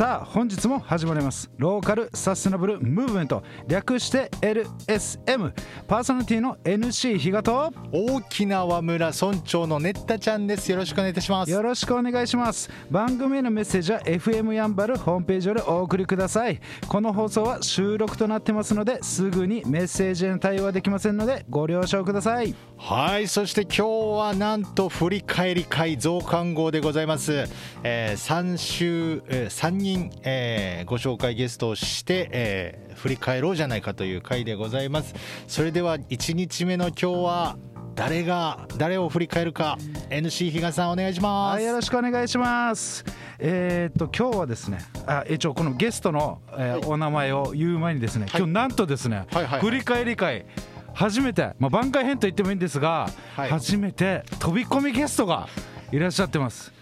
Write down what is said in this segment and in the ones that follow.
さあ本日も始まります。ローカルサステナブルムーブメント。略して LSM パーソナリティの NC 比嘉と大きな和村村長のねったちゃんです。よろしくお願いいたします。よろしくお願いします。番組へのメッセージは FM やんばるホームページよりお送りください。この放送は収録となってますのですぐにメッセージへの対応はできませんのでご了承ください。はいそして今日はなんと振り返り会増刊号でございます、えー、3週、えー、3人、えー、ご紹介ゲストをして、えー、振り返ろうじゃないかという回でございます。それでは1日目の今日は誰が誰を振り返るか。NC 比嘉さんお願いします、はい、よろしくお願いします。えー、っと今日はですねあ一応このゲストの、えー、はい、お名前を言う前にですね、今日なんとですね、はいはいはい、振り返り会。初めて、まあ、番外編と言ってもいいんですが、はい、初めて飛び込みゲストがいらっしゃってます、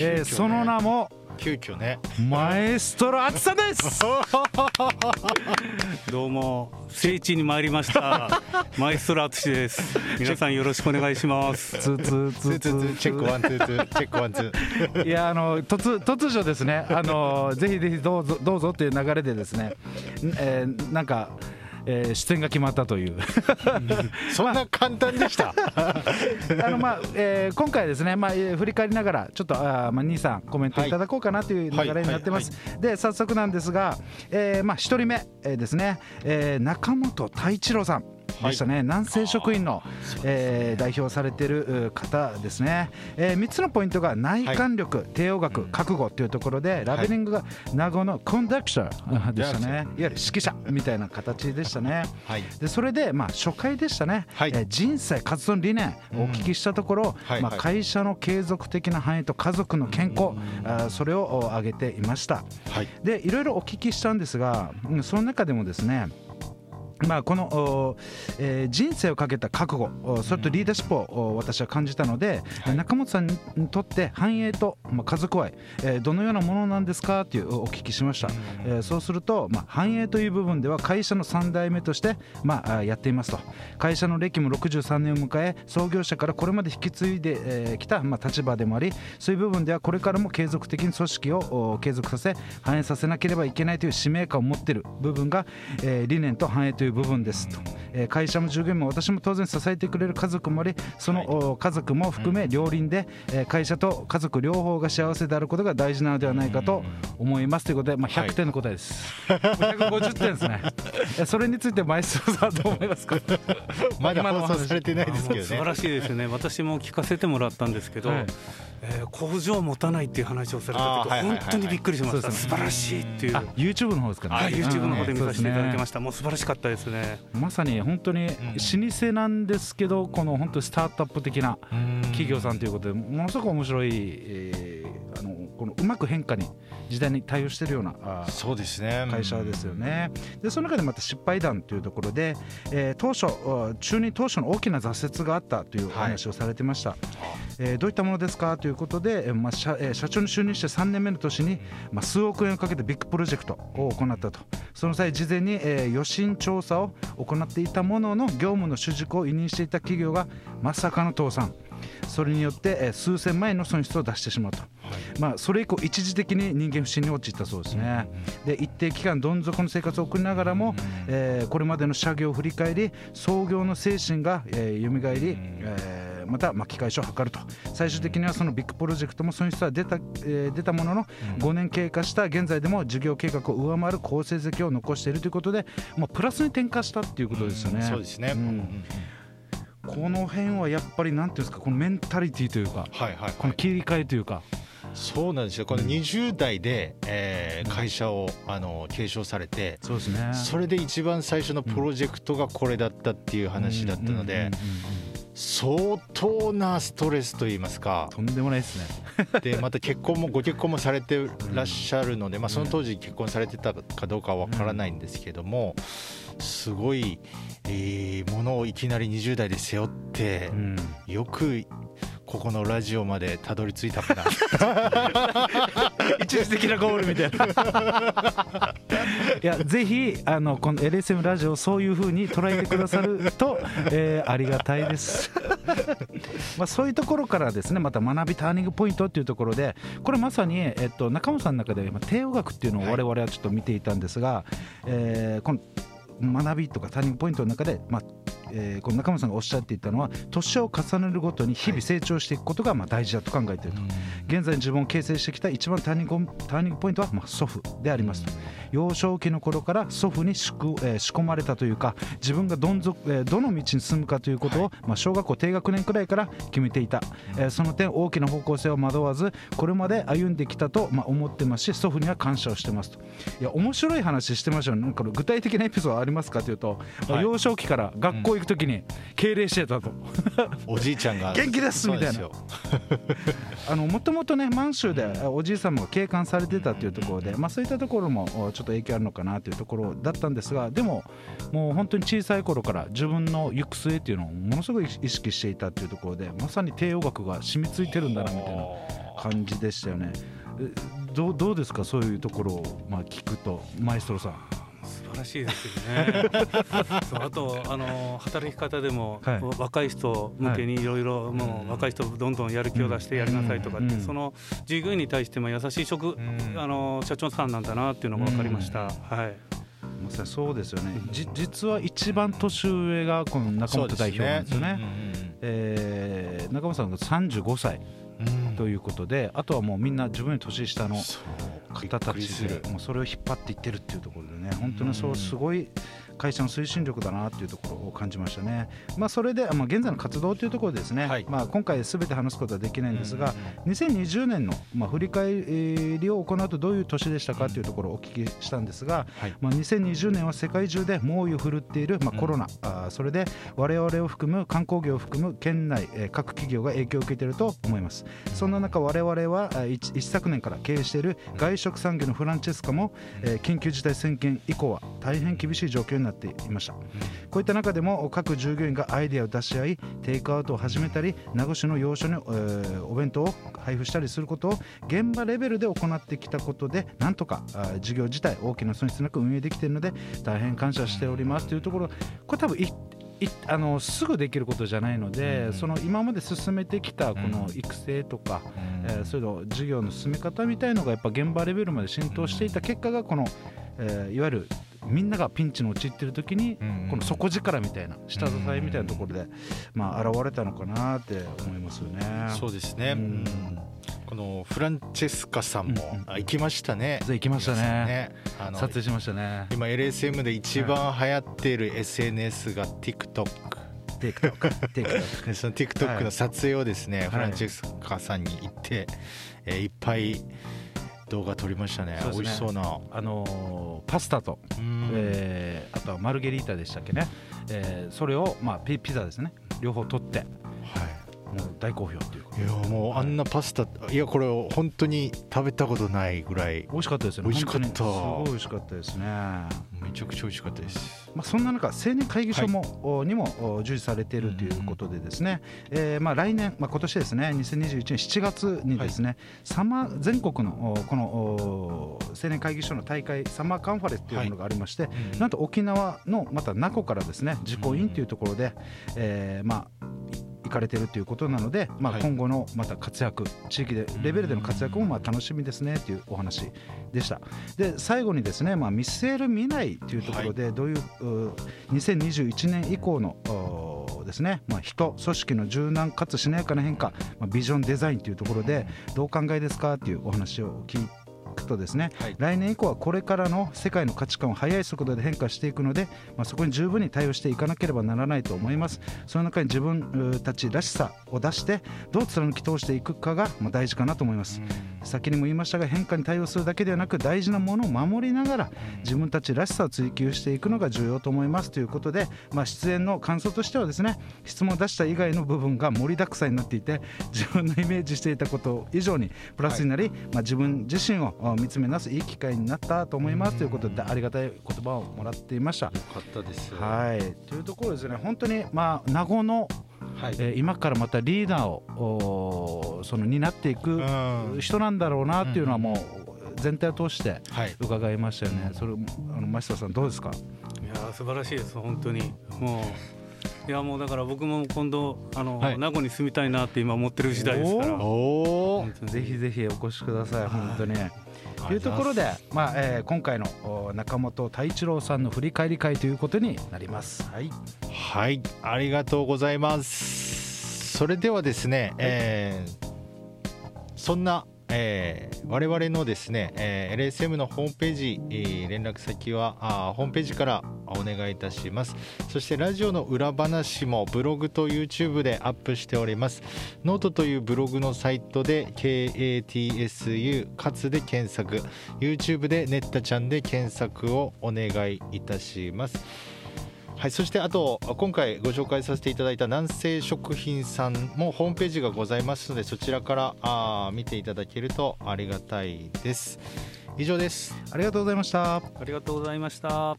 えー、その名も急遽ね。マエストロアツさんです。どうも。聖地に参りました。マエストロアツシです。皆さんよろしくお願いします。ツーツーツーツー。チェックワンツーツー。チェックワンツー。いやあの突突如ですね。あのぜひぜひどうぞどうぞっていう流れでですね、えー、なんかえー、出演が決まったという。そんな簡単でした？あの、まあえー、今回ですね、まあ、振り返りながらちょっとあ、まあ、兄さんコメントいただこうかなという流れになってます、で早速なんですが、えーまあ、1人目、えー、ですね、えー、中本太一郎さんでしたね、はい、南西職員の、えー、代表されている方ですね、えー、3つのポイントが内観力、はい、帝王学、覚悟というところでラベリングが名護のコンダクターでしたね、い、わゆる指揮者みたいな形でしたね、はい、でそれで、まあ、初回でしたね、はい、えー、人生活動理念をお聞きしたところ、うん、まあ、会社の継続的な繁栄と家族の健康、あそれを挙げていました、はい、でいろいろお聞きしたんですがその中でもですねまあ、この、えー、人生をかけた覚悟それとリーダーシップを私は感じたので、はい、中本さんにとって繁栄と、まあ、家族愛、えー、どのようなものなんですかというお聞きしました、えー、そうすると、まあ、繁栄という部分では会社の3代目として、まあ、やっていますと。会社の歴も63年を迎え創業者からこれまで引き継いでき、えー、た、まあ、立場でもありそういう部分ではこれからも継続的に組織を継続させ繁栄させなければいけないという使命感を持っている部分が、えー、理念と繁栄という部分ですと、えー、会社も従業員も私も当然支えてくれる家族もありその家族も含め両輪で、えー、会社と家族両方が幸せであることが大事なのではないかと思いますということで、まあ、100点の答えです、はい、150点ですね。それについてマイストさんどう思いますか？まだ放送されてないですけどね。素晴らしいですね。私も聞かせてもらったんですけど、はい。えー、工場を持たないっていう話をされたけど、本当にびっくりしました、素晴らしいっていう、YouTube の方ですかね、はい、YouTube の方で見させていただきました、もう素晴らしかったですね。まさに本当に老舗なんですけど、この本当にスタートアップ的な企業さんということで、ものすごく面白い、えー、あのこのうまく変化に時代に対応しているようなあそうですね会社ですよね。でその中でまた失敗談というところで、えー、当初中に当初の大きな挫折があったというお話をされてました。はい、えー、どういったものですかということで、まあ社えー、社長に就任して3年目の年に、まあ、数億円をかけてビッグプロジェクトを行ったとその際事前に、えー、予診調査を行っていたものの業務の主軸を委任していた企業がまさかの倒産。それによって数千万円の損失を出してしまうと、はい、まあ、それ以降一時的に人間不信に陥ったそうですね、で一定期間どん底の生活を送りながらも、えー、これまでの社業を振り返り創業の精神が、えー、蘇り、えー、また巻き返しを図ると。最終的にはそのビッグプロジェクトも損失は出た,、えー、出たものの5年経過した現在でも事業計画を上回る好成績を残しているということで、まあ、プラスに転化したっていうことですよね。そうですね、うんこの辺はやっぱりなんていうんですかこのメンタリティーというか、はいはい、この切り替えというか。そうなんですよ。この20代で、えー、会社をあの継承されてそうです、ね、それで一番最初のプロジェクトがこれだったっていう話だったので相当なストレスといいますか。とんでもないですね。でまた結婚もご結婚もされてらっしゃるので、まあ、その当時結婚されてたかどうかは分からないんですけどもすごい、えー、ものをいきなり20代で背負って、よくここのラジオまでたどり着いたかな。一時的なゴールみたいな。いやぜひあのこの LSM ラジオをそういうふうに捉えてくださると、えー、ありがたいです。まあそういうところからですねまた学びターニングポイントっていうところでこれまさに、えっと、中本さんの中で帝王学っていうのを我々はちょっと見ていたんですが、はい、えー、この学びとかターニングポイントの中で、まあ、えー、この中村さんがおっしゃっていたのは年を重ねるごとに日々成長していくことがまあ大事だと考えていると、はい、現在自分を形成してきた一番ターニングターニングポイントはまあ祖父でありますと。幼少期の頃から祖父に仕,、えー、仕込まれたというか自分がどんぞ、えー、どの道に進むかということを、はい、まあ、小学校低学年くらいから決めていた、えー、その点大きな方向性を惑わずこれまで歩んできたと、まあ、思ってますし祖父には感謝をしてますと。いや面白い話してましたよね。これ具体的なエピソードありますかというと、はい、幼少期から学校行くときに敬礼してたと。おじいちゃんが。元気ですみたいな。あのもともとね満州でおじい様が警官されてたっていうところで、まあ、そういったところもちょっと影響あるのかなというところだったんですがでももう本当に小さい頃から自分の行く末っていうのをものすごい意識していたっていうところでまさに帝王学が染みついてるんだなみたいな感じでしたよね。どうどうですか？そういうところをまあ聞くとマエストロさん。晴らしいですよね。そうあとあの働き方でも、はい、若い人向けにいろいろもう若い人どんどんやる気を出してやりなさいとかって、うん、その従業員に対しても優しい職、うん、あの社長さんなんだなっていうのが分かりました。はい。まさにそうですよね、じ実は一番年上がこの中本代表なんですよね。ね。えー、中本さんが35歳ということで、あとはもうみんな自分より年下の方たちでもうそれを引っ張っていってるっていうところでね本当にそうすごい会社の推進力だなっていうところを感じましたね。まあ、それで、まあ、現在の活動というところですね、はい、まあ、今回すべて話すことはできないんですが、2020年の、まあ、振り返りを行うとどういう年でしたかというところをお聞きしたんですが、はい、まあ、2020年は世界中で猛威を振るっている、まあ、コロナ、あそれで我々を含む観光業を含む県内、えー、各企業が影響を受けていると思います。そんな中我々は一一昨年から経営している外食産業のフランチェスカも、えー、緊急事態宣言以降は大変厳しい状況になっていました、こういった中でも各従業員がアイデアを出し合いテイクアウトを始めたり名護市の要所に、えー、お弁当を配布したりすることを現場レベルで行ってきたことでなんとか事業自体大きな損失なく運営できているので大変感謝しております。というところこれ多分あのすぐできることじゃないので、うん、その今まで進めてきたこの育成とか、うん、えー、そういうの事業の進め方みたいのがやっぱ現場レベルまで浸透していた結果がこの、えー、いわゆるみんながピンチに陥ってる時に、この底力みたいな下支えみたいなところで、まあ、現れたのかなって思いますよね。そうですね、うんこのフランチェスカさんも、うん、行きましたね。行きましたね。ね撮影しましたね。今 LSM で一番流行っている SNS が TikTok。TikTok。TikTok その TikTok の撮影をですね、はい、フランチェスカさんに行って、えー、いっぱい動画撮りましたね。ね美味しそうな。あのー、パスタと、えー、あとはマルゲリータでしたっけね。えー、それをまあピピザですね。両方取って。はい。もう大好評っていういやもうあんなパスタいやこれ本当に食べたことないぐらい美味しかったですよね。美味しかった。すごい美味しかったですね。めちゃくちゃ美味しかったです。まあそんな中青年会議所も、はい、にも重視されているということでですね、うん、えー、まあ来年まあ今年ですね。2021年7月にですね、はい、サマー全国のこの青年会議所の大会サマーカンファレンスというものがありまして、はい。うん、なんと沖縄のまた名護からですね実行委員というところで、うん、えー、まあかれてるということなので、まあ、今後のまた活躍、地域でレベルでの活躍もまあ楽しみですねというお話でした。で最後にですね、まあ、見据える未来というところでどういう,、う2021年以降のですね、まあ、人組織の柔軟かつしなやかな変化、まあ、ビジョンデザインというところでどうお考えですかというお話を聞いてくとですね、はい、来年以降はこれからの世界の価値観は速い速度で変化していくので、まあ、そこに十分に対応していかなければならないと思います。その中に自分たちらしさを出してどう貫き通していくかがまあ大事かなと思います先にも言いましたが変化に対応するだけではなく大事なものを守りながら自分たちらしさを追求していくのが重要と思いますということで、まあ、出演の感想としてはですね質問を出した以外の部分が盛りだくさんになっていて 自分のイメージしていたこと以上にプラスになり、はい、まあ、自分自身を見つめ直すいい機会になったと思いますということでありがたい言葉をもらっていました。よかったですはい。というところですね本当にまあ名護のはい、えー、今からまたリーダーをその担っていく人なんだろうなっていうのはもう全体を通して伺いましたよね、はい、それあの増田さんどうですか？いや素晴らしいです本当に。もういやもうだから僕も今度あの、はい、名護に住みたいなって今思ってる時代ですから。おおぜひぜひお越しください本当に。というところで、まあえー、今回の中本太一郎さんの振り返り会ということになります。はい、はい、ありがとうございます。それではですね、はい、えー、そんなえー、我々のですね、えー、LSM のホームページ、えー、連絡先はあホームページからお願いいたします。そしてラジオの裏話もブログと YouTube でアップしております。ノートというブログのサイトで KATSU かつで検索。YouTube でネッタちゃんで検索をお願いいたしますはい、そしてあと今回ご紹介させていただいた南西食品さんもホームページがございますのでそちらからあ見ていただけるとありがたいです。以上です。ありがとうございました。ありがとうございました